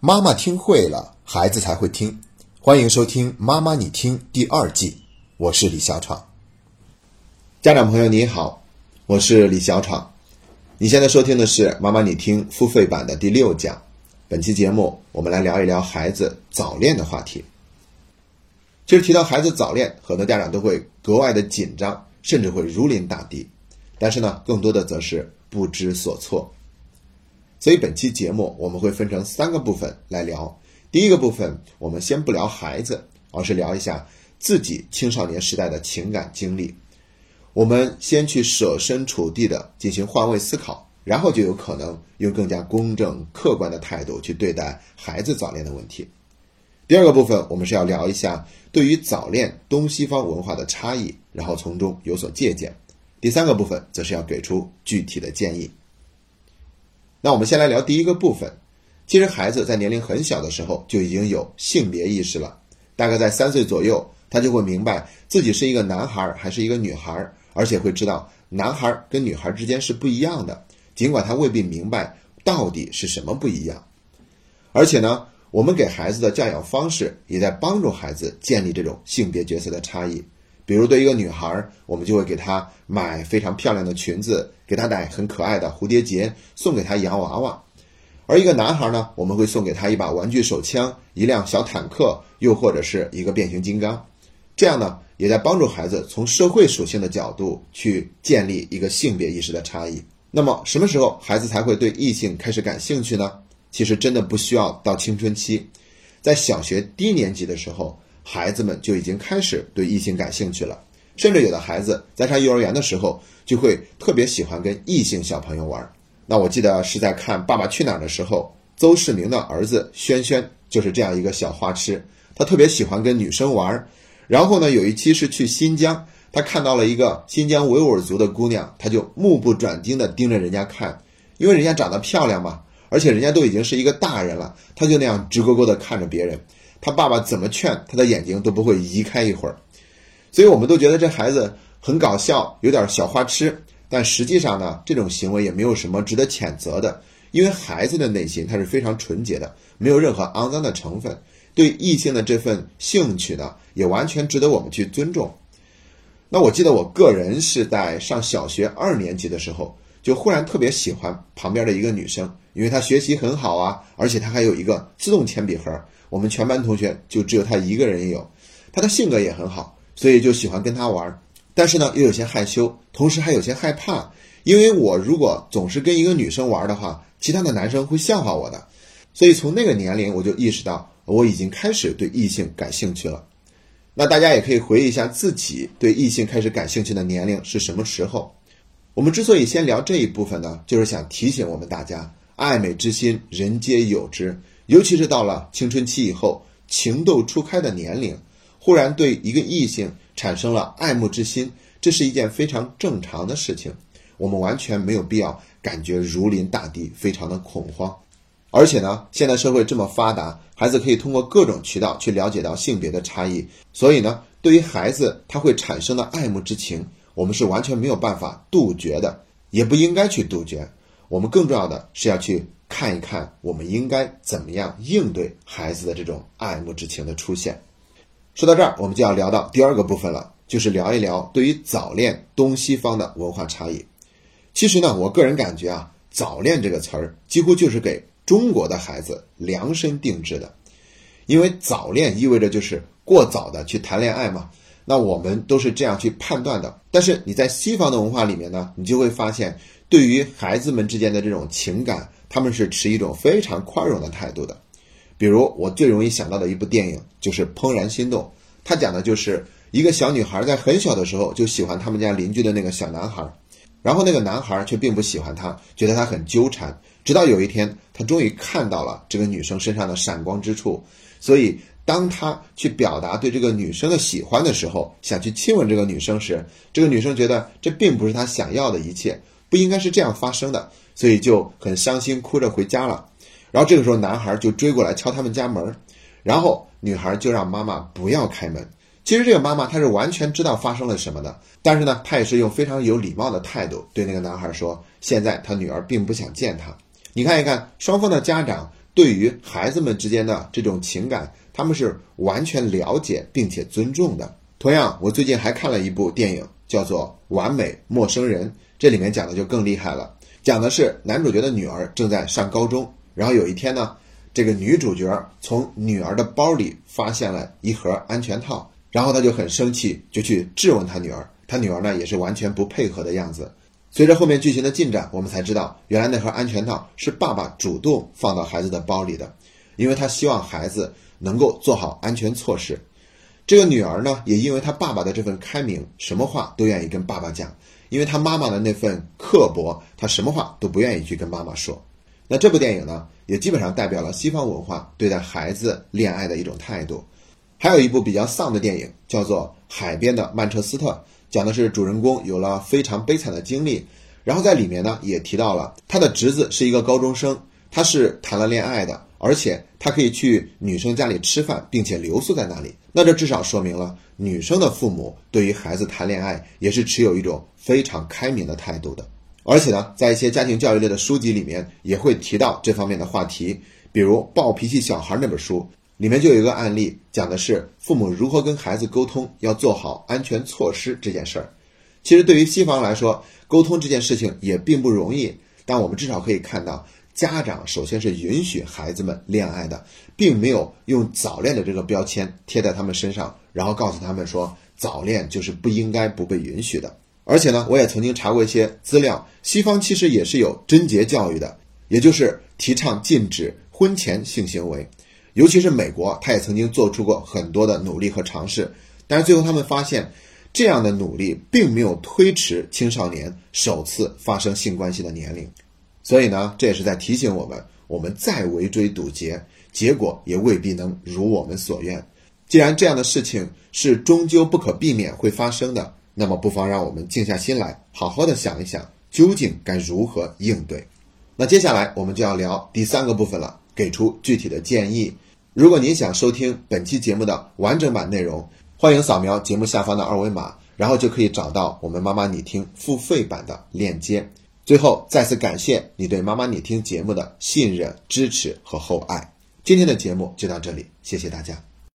妈妈听会了，孩子才会听。欢迎收听《妈妈你听》第二季，我是李小闯。家长朋友你好，我是李小闯。你现在收听的是《妈妈你听》付费版的第六讲。本期节目，我们来聊一聊孩子早恋的话题。其实提到孩子早恋，很多家长都会格外的紧张，甚至会如临大敌。但是呢，更多的则是不知所措。所以本期节目我们会分成三个部分来聊。第一个部分，我们先不聊孩子，而是聊一下自己青少年时代的情感经历。我们先去设身处地的进行换位思考，然后就有可能用更加公正、客观的态度去对待孩子早恋的问题。第二个部分，我们是要聊一下对于早恋东西方文化的差异，然后从中有所借鉴。第三个部分，则是要给出具体的建议。那我们先来聊第一个部分。其实孩子在年龄很小的时候就已经有性别意识了，大概在三岁左右，他就会明白自己是一个男孩还是一个女孩，而且会知道男孩跟女孩之间是不一样的，尽管他未必明白到底是什么不一样。而且呢，我们给孩子的教养方式也在帮助孩子建立这种性别角色的差异。比如对一个女孩，我们就会给她买非常漂亮的裙子，给她戴很可爱的蝴蝶结，送给她洋娃娃；而一个男孩呢，我们会送给他一把玩具手枪、一辆小坦克，又或者是一个变形金刚。这样呢，也在帮助孩子从社会属性的角度去建立一个性别意识的差异。那么，什么时候孩子才会对异性开始感兴趣呢？其实真的不需要到青春期，在小学低年级的时候。孩子们就已经开始对异性感兴趣了，甚至有的孩子在上幼儿园的时候就会特别喜欢跟异性小朋友玩。那我记得是在看《爸爸去哪儿》的时候，邹市明的儿子轩轩就是这样一个小花痴，他特别喜欢跟女生玩。然后呢，有一期是去新疆，他看到了一个新疆维吾尔族的姑娘，他就目不转睛地盯着人家看，因为人家长得漂亮嘛，而且人家都已经是一个大人了，他就那样直勾勾地看着别人。他爸爸怎么劝，他的眼睛都不会移开一会儿，所以我们都觉得这孩子很搞笑，有点小花痴。但实际上呢，这种行为也没有什么值得谴责的，因为孩子的内心他是非常纯洁的，没有任何肮脏的成分。对异性的这份兴趣呢，也完全值得我们去尊重。那我记得我个人是在上小学二年级的时候，就忽然特别喜欢旁边的一个女生，因为她学习很好啊，而且她还有一个自动铅笔盒。我们全班同学就只有她一个人有，她的性格也很好，所以就喜欢跟她玩。但是呢，又有些害羞，同时还有些害怕，因为我如果总是跟一个女生玩的话，其他的男生会笑话我的。所以从那个年龄，我就意识到我已经开始对异性感兴趣了。那大家也可以回忆一下自己对异性开始感兴趣的年龄是什么时候。我们之所以先聊这一部分呢，就是想提醒我们大家，爱美之心，人皆有之。尤其是到了青春期以后，情窦初开的年龄，忽然对一个异性产生了爱慕之心，这是一件非常正常的事情。我们完全没有必要感觉如临大敌，非常的恐慌。而且呢，现在社会这么发达，孩子可以通过各种渠道去了解到性别的差异。所以呢，对于孩子他会产生的爱慕之情，我们是完全没有办法杜绝的，也不应该去杜绝。我们更重要的是要去。看一看，我们应该怎么样应对孩子的这种爱慕之情的出现。说到这儿，我们就要聊到第二个部分了，就是聊一聊对于早恋东西方的文化差异。其实呢，我个人感觉啊，早恋这个词儿几乎就是给中国的孩子量身定制的，因为早恋意味着就是过早的去谈恋爱嘛。那我们都是这样去判断的。但是你在西方的文化里面呢，你就会发现，对于孩子们之间的这种情感。他们是持一种非常宽容的态度的，比如我最容易想到的一部电影就是《怦然心动》，它讲的就是一个小女孩在很小的时候就喜欢他们家邻居的那个小男孩，然后那个男孩却并不喜欢她，觉得她很纠缠，直到有一天他终于看到了这个女生身上的闪光之处，所以当他去表达对这个女生的喜欢的时候，想去亲吻这个女生时，这个女生觉得这并不是他想要的一切，不应该是这样发生的。所以就很伤心，哭着回家了。然后这个时候，男孩就追过来敲他们家门，然后女孩就让妈妈不要开门。其实这个妈妈她是完全知道发生了什么的，但是呢，她也是用非常有礼貌的态度对那个男孩说：“现在他女儿并不想见他。”你看一看，双方的家长对于孩子们之间的这种情感，他们是完全了解并且尊重的。同样，我最近还看了一部电影，叫做《完美陌生人》，这里面讲的就更厉害了，讲的是男主角的女儿正在上高中，然后有一天呢，这个女主角从女儿的包里发现了一盒安全套，然后她就很生气，就去质问他女儿，他女儿呢也是完全不配合的样子。随着后面剧情的进展，我们才知道，原来那盒安全套是爸爸主动放到孩子的包里的，因为他希望孩子能够做好安全措施。这个女儿呢，也因为她爸爸的这份开明，什么话都愿意跟爸爸讲；因为她妈妈的那份刻薄，她什么话都不愿意去跟妈妈说。那这部电影呢，也基本上代表了西方文化对待孩子恋爱的一种态度。还有一部比较丧的电影，叫做《海边的曼彻斯特》。讲的是主人公有了非常悲惨的经历，然后在里面呢也提到了他的侄子是一个高中生，他是谈了恋爱的，而且他可以去女生家里吃饭，并且留宿在那里。那这至少说明了女生的父母对于孩子谈恋爱也是持有一种非常开明的态度的。而且呢，在一些家庭教育类的书籍里面也会提到这方面的话题，比如《暴脾气小孩》那本书。里面就有一个案例，讲的是父母如何跟孩子沟通，要做好安全措施这件事儿。其实对于西方来说，沟通这件事情也并不容易。但我们至少可以看到，家长首先是允许孩子们恋爱的，并没有用早恋的这个标签贴在他们身上，然后告诉他们说早恋就是不应该、不被允许的。而且呢，我也曾经查过一些资料，西方其实也是有贞洁教育的，也就是提倡禁止婚前性行为。尤其是美国，他也曾经做出过很多的努力和尝试，但是最后他们发现，这样的努力并没有推迟青少年首次发生性关系的年龄，所以呢，这也是在提醒我们，我们再围追堵截，结果也未必能如我们所愿。既然这样的事情是终究不可避免会发生的，那么不妨让我们静下心来，好好的想一想，究竟该如何应对。那接下来我们就要聊第三个部分了，给出具体的建议。如果您想收听本期节目的完整版内容，欢迎扫描节目下方的二维码，然后就可以找到我们妈妈你听付费版的链接。最后，再次感谢你对妈妈你听节目的信任、支持和厚爱。今天的节目就到这里，谢谢大家。